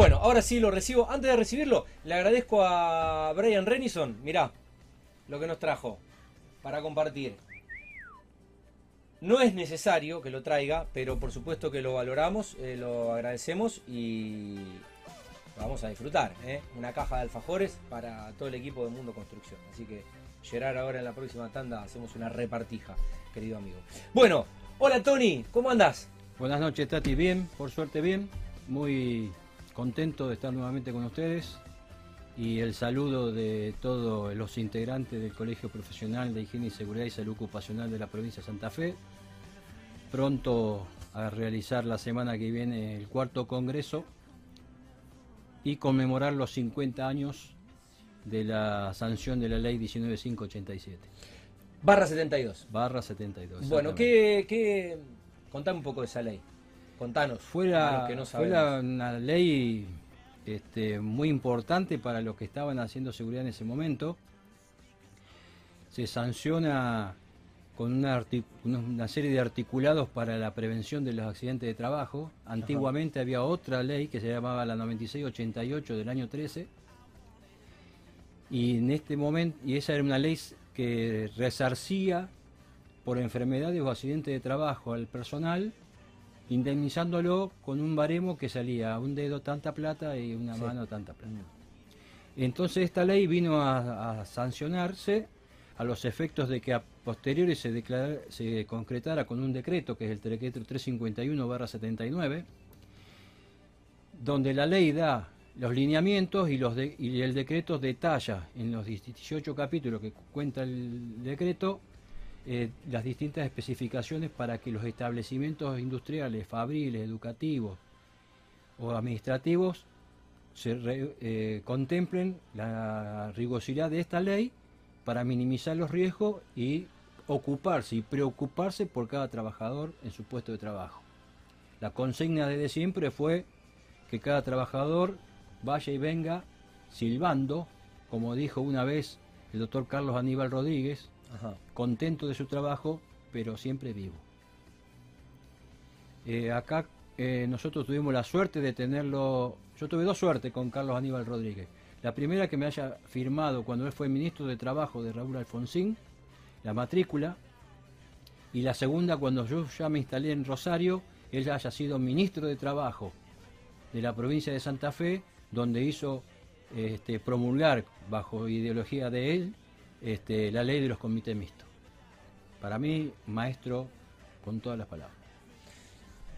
Bueno, ahora sí lo recibo. Antes de recibirlo, le agradezco a Brian Renison. Mirá lo que nos trajo para compartir. No es necesario que lo traiga, pero por supuesto que lo valoramos, eh, lo agradecemos y vamos a disfrutar. ¿eh? Una caja de alfajores para todo el equipo de Mundo Construcción. Así que Gerard ahora en la próxima tanda hacemos una repartija, querido amigo. Bueno, hola Tony, ¿cómo andás? Buenas noches Tati, bien, por suerte bien, muy contento de estar nuevamente con ustedes y el saludo de todos los integrantes del Colegio Profesional de Higiene y Seguridad y Salud Ocupacional de la provincia de Santa Fe. Pronto a realizar la semana que viene el cuarto congreso y conmemorar los 50 años de la sanción de la ley 19587. Barra 72. Barra 72. Bueno, ¿qué, qué... contame un poco de esa ley. Contanos. Fue, una ley este, muy importante para los que estaban haciendo seguridad en ese momento. Se sanciona con una, una, serie de articulados para la prevención de los accidentes de trabajo. Antiguamente había otra ley que se llamaba la 9688 del año 13. Y en este momento, y esa era una ley que resarcía por enfermedades o accidentes de trabajo al personal indemnizándolo con un baremo que salía un dedo tanta plata y una mano tanta plata. Entonces esta ley vino a, sancionarse a los efectos de que a posteriori se, se concretara con un decreto, que es el decreto 351-79, donde la ley da los lineamientos y, los y el decreto detalla en los 18 capítulos que cuenta el decreto eh, las distintas especificaciones para que los establecimientos industriales, fabriles, educativos o administrativos se eh, contemplen la rigurosidad de esta ley para minimizar los riesgos y ocuparse y preocuparse por cada trabajador en su puesto de trabajo. La consigna desde siempre fue que cada trabajador vaya y venga silbando, como dijo una vez el doctor Carlos Aníbal Rodríguez, contento de su trabajo, pero siempre vivo. Eh, acá eh, nosotros tuvimos la suerte de tenerlo, yo tuve dos suertes con Carlos Aníbal Rodríguez. La primera que me haya firmado cuando él fue ministro de Trabajo de Raúl Alfonsín, la matrícula, y la segunda cuando yo ya me instalé en Rosario, él ya haya sido ministro de Trabajo de la provincia de Santa Fe, donde hizo este, promulgar, bajo ideología de él, este, la ley de los comités mixtos. Para mí, maestro con todas las palabras.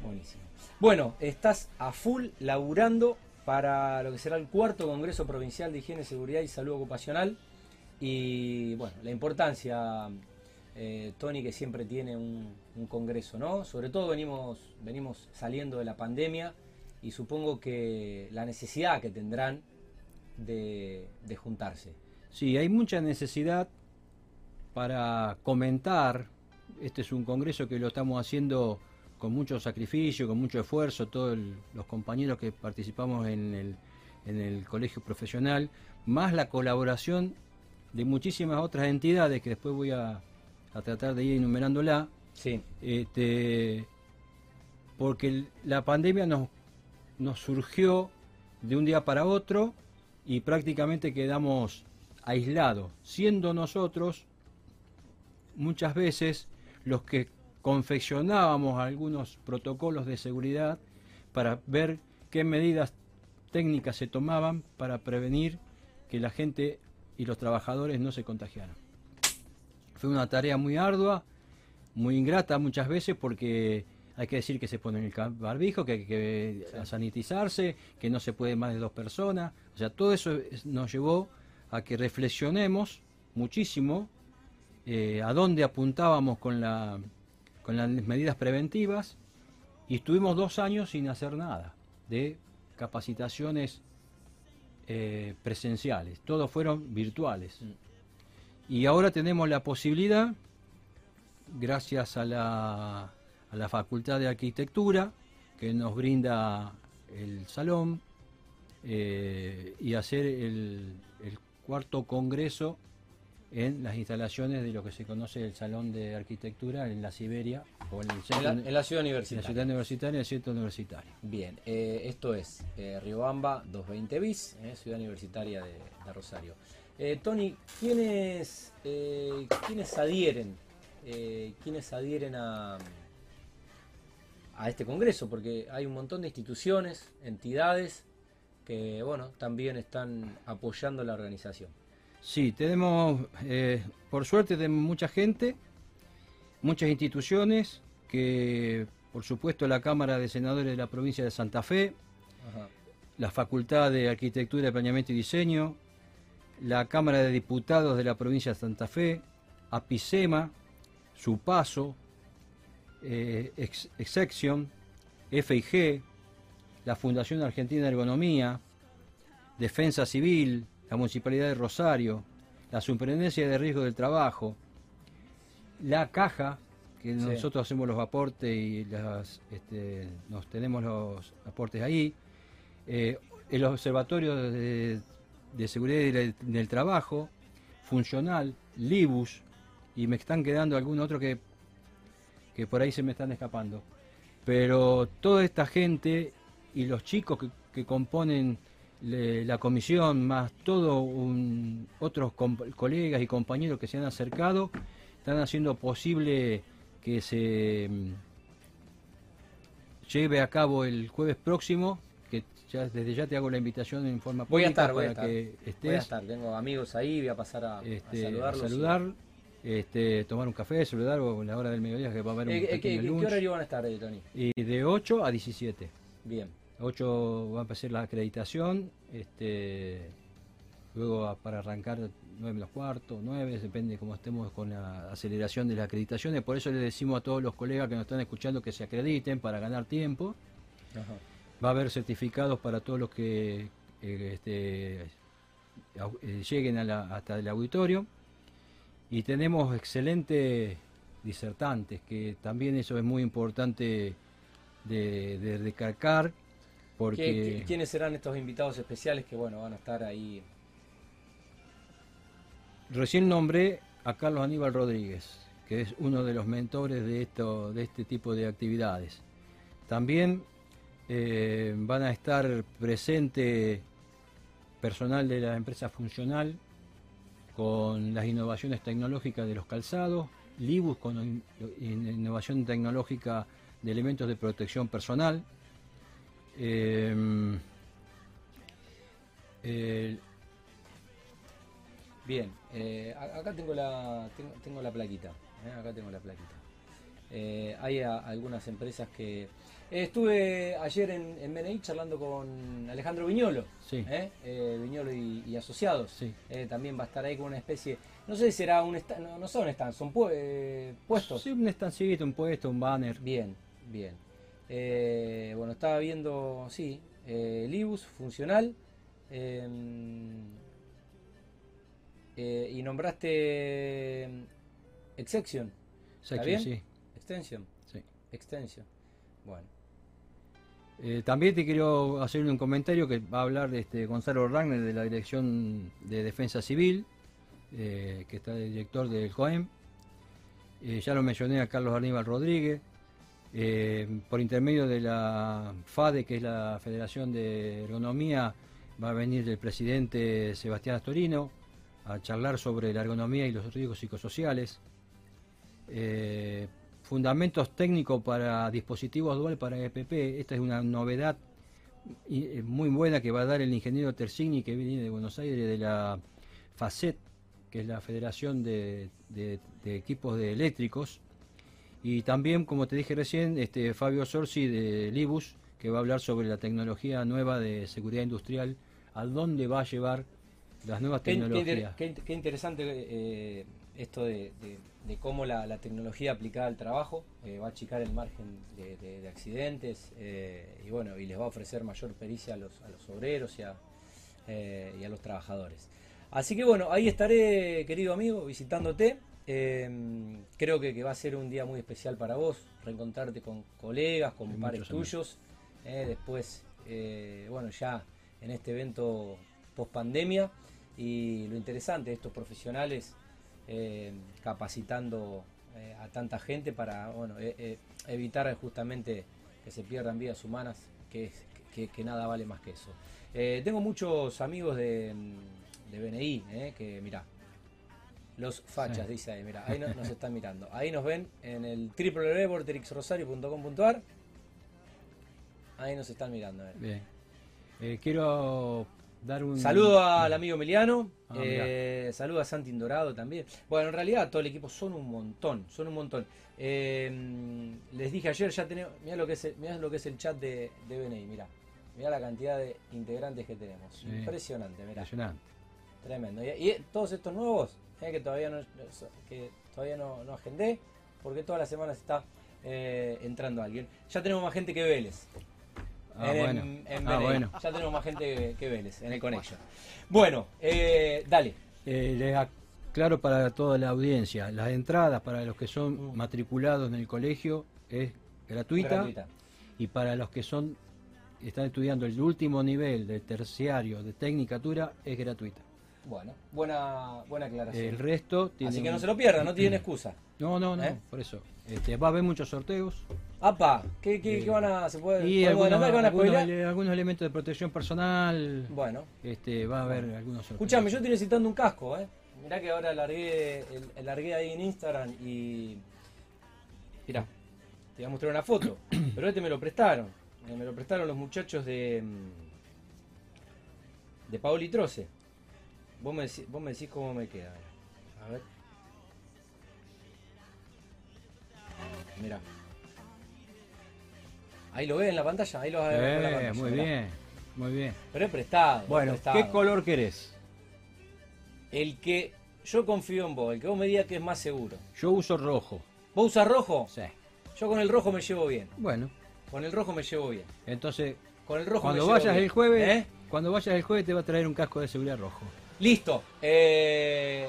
Buenísimo. Bueno, estás a full laburando para lo que será el cuarto Congreso Provincial de Higiene, Seguridad y Salud Ocupacional. Y bueno, la importancia, eh, Tony, que siempre tiene un, congreso, ¿no? Sobre todo venimos, venimos saliendo de la pandemia y supongo que la necesidad que tendrán de juntarse. Sí, hay mucha necesidad para comentar. Este es un congreso que lo estamos haciendo con mucho sacrificio, con mucho esfuerzo, todos los compañeros que participamos en el, colegio profesional, más la colaboración de muchísimas otras entidades que después voy a, tratar de ir enumerándola. Sí. Este, porque la pandemia nos, nos surgió de un día para otro y prácticamente quedamos aislado, siendo nosotros muchas veces los que confeccionábamos algunos protocolos de seguridad para ver qué medidas técnicas se tomaban para prevenir que la gente y los trabajadores no se contagiaran. Fue una tarea muy ardua, muy ingrata muchas veces porque hay que decir que se pone el barbijo, que hay que sanitizarse, que no se puede más de dos personas. O sea, todo eso nos llevó a que reflexionemos muchísimo eh, a dónde apuntábamos con, la, con las medidas preventivas y estuvimos dos años sin hacer nada de capacitaciones eh, presenciales, todos fueron virtuales. Mm. Y ahora tenemos la posibilidad, gracias a la, a la Facultad de Arquitectura, que nos brinda el salón, eh, y hacer el, el cuarto congreso en las instalaciones de lo que se conoce el Salón de Arquitectura en la Siberia o en, el en, la, en la ciudad universitaria. En la ciudad universitaria, el centro universitario. Bien, eh, esto es eh, Riobamba 220 bis, eh, ciudad universitaria de, de Rosario. Eh, Tony, ¿quiénes, ¿quiénes adhieren? ¿Quiénes adhieren a, a este congreso? Porque hay un montón de instituciones, entidades que, bueno, también están apoyando la organización. Sí, tenemos, eh, por suerte, tenemos mucha gente, muchas instituciones, que por supuesto la Cámara de Senadores de la provincia de Santa Fe, Ajá. la Facultad de Arquitectura, Planeamiento y Diseño, la Cámara de Diputados de la provincia de Santa Fe, APICEMA, Supaso, eh, Ex- Exection, FIG, la Fundación Argentina de Ergonomía, Defensa Civil, la Municipalidad de Rosario, la Superintendencia de Riesgo del Trabajo, la Caja, que Sí. nosotros hacemos los aportes y las, este, nos tenemos los aportes ahí, eh, el Observatorio de, de Seguridad del, del Trabajo, Funcional, Libus, y me están quedando algún otro que, que por ahí se me están escapando. Pero toda esta gente y los chicos que, que componen le- la comisión, más todos otros colegas y compañeros que se han acercado, están haciendo posible que se mm, lleve a cabo el jueves próximo, que ya, desde ya te hago la invitación en forma Voy a estar, voy a estar. que estés Voy a estar, tengo amigos ahí, voy a pasar a, a este, a saludarlos. saludar, este, tomar un café, saludar o a la hora del mediodía que va a haber un Eh, eh, ¿qué, pequeño qué- lunch. horario van a estar, eh, Tony? Y de 8 a 17. Bien. 8 va a empezar la acreditación, este, luego para arrancar 9 menos cuarto, 9, depende cómo estemos con la aceleración de las acreditaciones. Por eso le decimos a todos los colegas que nos están escuchando que se acrediten para ganar tiempo. Ajá. Va a haber certificados para todos los que eh, este, eh, lleguen a la- hasta el auditorio. Y tenemos excelentes disertantes, que también eso es muy importante de, de recalcar, ¿Qué- porque qué- ¿Quiénes serán estos invitados especiales que bueno van a estar ahí? recién nombré a Carlos Aníbal Rodríguez, que es uno de los mentores de, esto, de este tipo de actividades. También eh, van a estar presente personal de la empresa funcional con las innovaciones tecnológicas de los calzados, Libus con in- in- innovación tecnológica de elementos de protección personal, eh, el- Bien, eh, acá tengo la tengo, tengo la plaquita. eh, acá tengo la plaquita. Eh, hay a- algunas empresas que eh, estuve ayer en, en BNI charlando con Alejandro Viñolo, sí, eh, eh, Viñolo y, y asociados. sí. Eh, también va a estar ahí con una especie, no sé si será un stand, no, no son stands, son pu- eh, puestos. Sí, un estancito, un puesto, un banner. Bien, bien. Eh, bueno, estaba viendo, sí, eh, Libus, funcional. eh, eh, y nombraste eh, Exection, ¿Está bien? sí, Extension, sí. Extension. Bueno, Eh, también te quiero hacer un comentario que va a hablar de este Gonzalo Ragner de la Dirección de Defensa Civil, eh, que está de director del COEM. Eh, ya lo mencioné a Carlos Aníbal Rodríguez. Eh, por intermedio de la FADE, que es la Federación de Ergonomía, va a venir el presidente Sebastián Astorino a charlar sobre la ergonomía y los riesgos psicosociales. Eh, fundamentos técnicos para dispositivos dual para EPP. Esta es una novedad eh, muy buena que va a dar el ingeniero Tersigni que viene de Buenos Aires de la FACET, que es la Federación de, de- de Equipos de Eléctricos. Y también, como te dije recién, este Fabio Sorsi de Libus, que va a hablar sobre la tecnología nueva de seguridad industrial, a dónde va a llevar las nuevas qué, tecnologías. qué int- qué interesante eh, esto de, de- de cómo la, la tecnología aplicada al trabajo eh, va a achicar el margen de, de- de accidentes eh, y bueno y les va a ofrecer mayor pericia a los, a los obreros y a, y a los trabajadores. Así que bueno, ahí estaré, querido amigo, visitándote. Eh, creo que, que va a ser un día muy especial para vos, reencontrarte con colegas, con pares tuyos. eh, después, eh, bueno, ya en este evento post pandemia. Y lo interesante de estos profesionales eh, capacitando eh, a tanta gente para bueno, eh, eh, evitar justamente que se pierdan vidas humanas, que, es- que- que nada vale más que eso. Tengo muchos amigos de, de BNI, que mirá, los fachas, Sí. dice ahí, mira, ahí no- nos están mirando. Ahí nos ven en el www.vortexrosario.com.ar. Ahí nos están mirando. eh. Bien. Eh, quiero dar un Saludo al amigo Emiliano, Ah, eh, saludo a Santi Indorado también. Bueno, en realidad todo el equipo son un montón, son un montón. Eh, les dije ayer, ya tenemos, mirá lo que es el, mirá lo que es el chat de, de BNI, mirá. Mirá la cantidad de integrantes que tenemos. Sí. Impresionante, mirá. Impresionante. Tremendo. Y, y todos estos nuevos, eh, que todavía no que todavía no, no agendé, porque todas las semanas está eh, entrando alguien. Ya tenemos más gente que Vélez. Ah, en, bueno. en Ah, bueno. Ya tenemos más gente que, que Vélez en el Connection. Bueno, eh, dale. Les aclaro para toda la audiencia, las entradas para los que son Mm. matriculados en el colegio es gratuita, Gratuita. y para los que son están estudiando el último nivel de terciario de tecnicatura es gratuita. Bueno, buena, buena aclaración. El resto tiene Así que no se lo pierdan, no tienen excusa. No, no, no, ¿Eh? por eso. Este, va a haber muchos sorteos Apa, ¿qué, qué, Eh, qué van a, se puede, y algunos, van a algunos, algunos elementos de protección personal. Bueno, Este, va a haber algunos sorteos. escuchame, yo estoy necesitando un casco, ¿eh? Mirá que ahora largué, el, largué ahí en Instagram y... Mirá, te voy a mostrar una foto, pero este me lo prestaron. Me lo prestaron los muchachos de... mm, De Paoli Troce. Vos me, decís, vos me decís cómo me queda. A ver. Mirá. Ahí lo ves en la pantalla, ahí lo vas a ver en la Eh, pantalla, muy mirá. bien, muy bien. Pero es prestado. es Bueno, prestado. ¿qué color querés? El que yo confío en vos, el que vos me digas que es más seguro. Yo uso rojo. ¿Vos usas rojo? Sí. Yo con el rojo me llevo bien. Bueno, Con el rojo me llevo bien. entonces Con el rojo cuando me llevo vayas bien. el jueves, ¿Eh? cuando vayas el jueves te va a traer un casco de seguridad rojo. Listo. Eh,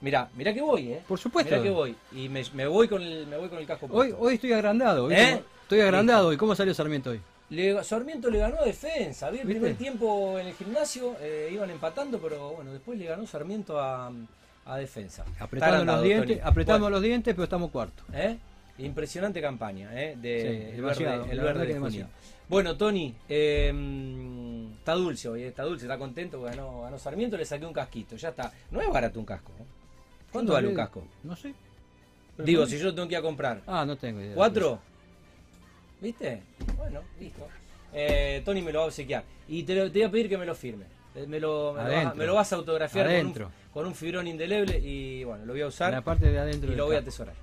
mirá, mirá que voy, ¿eh? Por supuesto. Mirá que voy. Y me, me voy con el, me voy con el casco Hoy, puesto. hoy estoy agrandado. ¿viste? ¿Eh? Estoy agrandado. ¿Y cómo salió Sarmiento hoy? Le- Sarmiento le ganó a defensa. Vi el primer tiempo en el gimnasio, eh, iban empatando, pero bueno, después le ganó Sarmiento a, a defensa. Apretando los dientes, apretando Bueno, los dientes, pero estamos cuarto. ¿eh? Impresionante campaña, ¿eh? De Sí, el verde, el verde de demasiado. Bueno, Tony, eh, está dulce hoy, eh, está dulce, está contento, porque ganó, ganó Sarmiento, le saqué un casquito, ya está. No es barato un casco. ¿eh? ¿Cuánto vale un casco? No sé. Digo, si yo lo tengo que ir a comprar. Ah, no tengo idea. ¿Cuatro? ¿Viste? Bueno, listo. Eh, Tony me lo va a obsequiar. Y te, lo- te voy a pedir que me lo firme. Eh, Me lo, me lo vas, me lo vas a autografiar con un, con un fibrón indeleble y bueno, lo voy a En usar la parte de adentro. y lo voy a atesorar.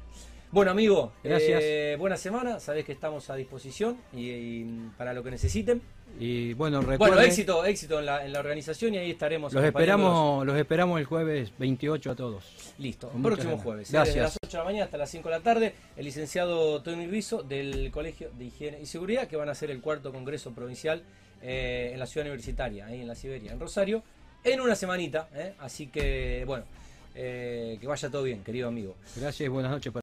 Bueno, amigo, Gracias. eh, buena semana. Sabés que estamos a disposición y, y para lo que necesiten. Y bueno, Bueno, recuerden, éxito, éxito en la, en la organización y ahí estaremos. los esperamos, los esperamos el jueves 28 a todos. Listo, próximo ganas. jueves. ¿eh? Gracias. Desde las 8 de la mañana hasta las 5 de la tarde, el licenciado Tony Rizzo del Colegio de Higiene y Seguridad, que van a hacer el cuarto Congreso Provincial eh, en la ciudad universitaria, ahí en la Siberia, en Rosario, en una semanita. ¿eh? Así que, bueno, eh, que vaya todo bien, querido amigo. Gracias buenas noches para